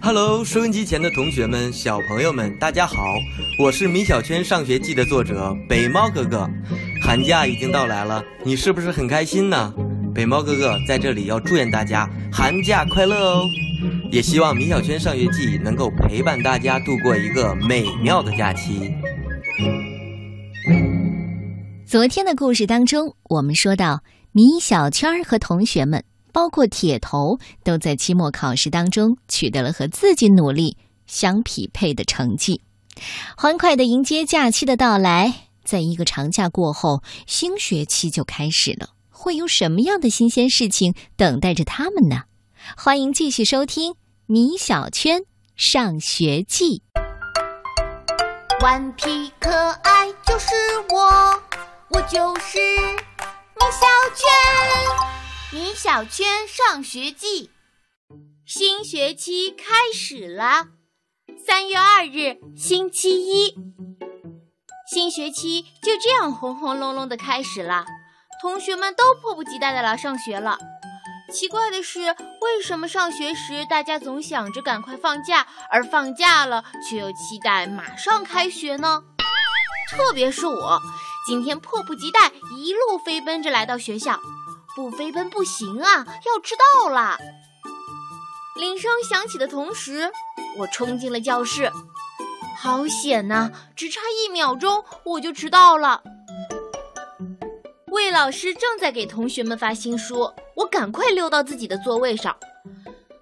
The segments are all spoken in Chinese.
Hello，收音机前的同学们、小朋友们，大家好！我是米小圈上学记的作者北猫哥哥。寒假已经到来了，你是不是很开心呢？北猫哥哥在这里要祝愿大家寒假快乐哦！也希望米小圈上学记能够陪伴大家度过一个美妙的假期。昨天的故事当中，我们说到米小圈和同学们。包括铁头都在期末考试当中取得了和自己努力相匹配的成绩，欢快的迎接假期的到来。在一个长假过后，新学期就开始了，会有什么样的新鲜事情等待着他们呢？欢迎继续收听《米小圈上学记》。顽皮可爱就是我，我就是米小圈。米小圈上学记，新学期开始了。三月二日，星期一，新学期就这样轰轰隆隆的开始了。同学们都迫不及待的来上学了。奇怪的是，为什么上学时大家总想着赶快放假，而放假了却又期待马上开学呢？特别是我，今天迫不及待，一路飞奔着来到学校。不飞奔不行啊，要迟到啦！铃声响起的同时，我冲进了教室。好险呐，只差一秒钟我就迟到了。魏老师正在给同学们发新书，我赶快溜到自己的座位上。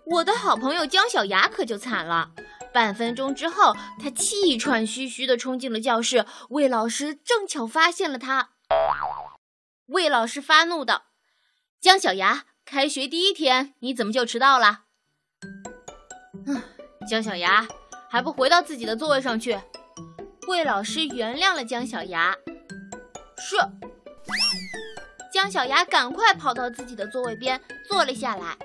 我的好朋友姜小牙可就惨了，半分钟之后，他气喘吁吁地冲进了教室。魏老师正巧发现了他，魏老师发怒道。姜小牙，开学第一天，你怎么就迟到了？嗯，姜小牙，还不回到自己的座位上去？魏老师原谅了姜小牙。是。姜小牙赶快跑到自己的座位边坐了下来。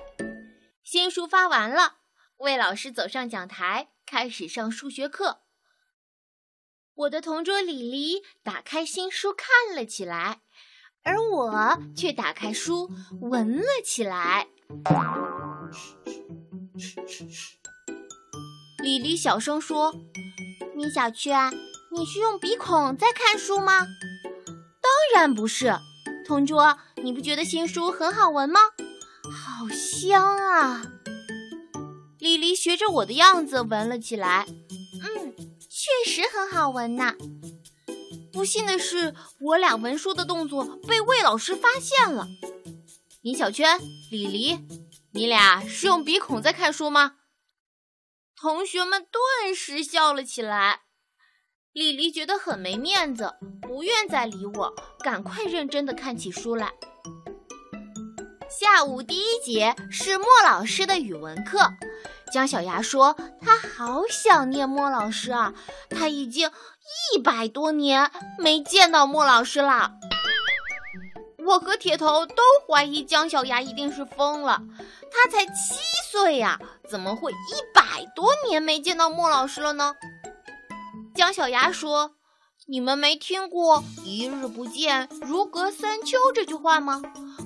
新书发完了，魏老师走上讲台，开始上数学课。我的同桌李黎打开新书看了起来。而我却打开书闻了起来。李黎小声说：“米小圈，你是用鼻孔在看书吗？”“当然不是。”“同桌，你不觉得新书很好闻吗？”“好香啊！”李黎学着我的样子闻了起来。“嗯，确实很好闻呢。”不幸的是，我俩闻书的动作被魏老师发现了。米小圈、李黎，你俩是用鼻孔在看书吗？同学们顿时笑了起来。李黎觉得很没面子，不愿再理我，赶快认真的看起书来。下午第一节是莫老师的语文课。姜小牙说：“他好想念莫老师啊，他已经一百多年没见到莫老师了。”我和铁头都怀疑姜小牙一定是疯了，他才七岁呀，怎么会一百多年没见到莫老师了呢？姜小牙说：“你们没听过‘一日不见，如隔三秋’这句话吗？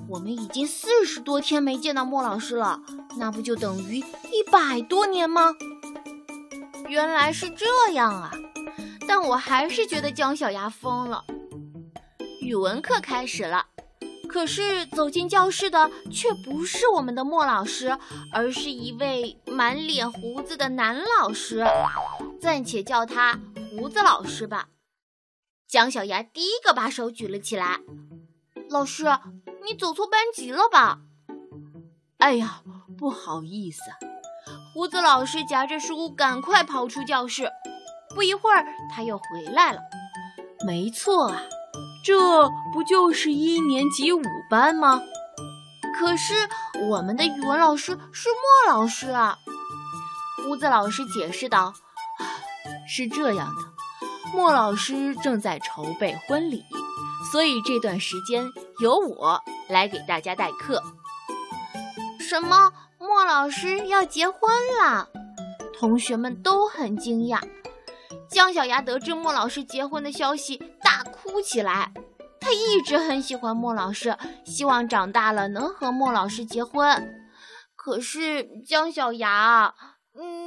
我们已经四十多天没见到莫老师了。”那不就等于一百多年吗？原来是这样啊！但我还是觉得姜小牙疯了。语文课开始了，可是走进教室的却不是我们的莫老师，而是一位满脸胡子的男老师，暂且叫他胡子老师吧。姜小牙第一个把手举了起来：“老师，你走错班级了吧？”哎呀！不好意思，胡子老师夹着书赶快跑出教室。不一会儿，他又回来了。没错啊，这不就是一年级五班吗？可是我们的语文老师是莫老师啊。胡子老师解释道：“是这样的，莫老师正在筹备婚礼，所以这段时间由我来给大家代课。”什么？莫老师要结婚了，同学们都很惊讶。姜小牙得知莫老师结婚的消息，大哭起来。他一直很喜欢莫老师，希望长大了能和莫老师结婚。可是姜小牙，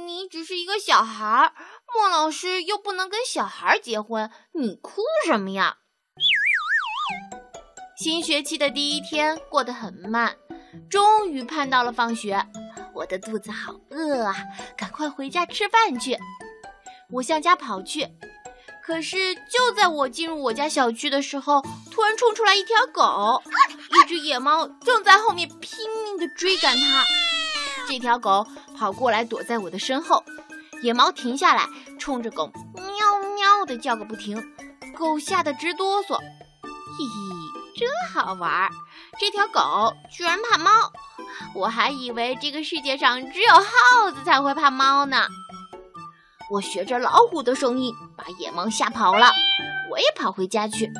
你只是一个小孩儿，莫老师又不能跟小孩结婚，你哭什么呀？新学期的第一天过得很慢，终于盼到了放学。我的肚子好饿啊，赶快回家吃饭去。我向家跑去，可是就在我进入我家小区的时候，突然冲出来一条狗，一只野猫正在后面拼命地追赶它。这条狗跑过来躲在我的身后，野猫停下来，冲着狗喵喵地叫个不停，狗吓得直哆嗦。嘿嘿，真好玩！这条狗居然怕猫，我还以为这个世界上只有耗子才会怕猫呢。我学着老虎的声音把野猫吓跑了，我也跑回家去。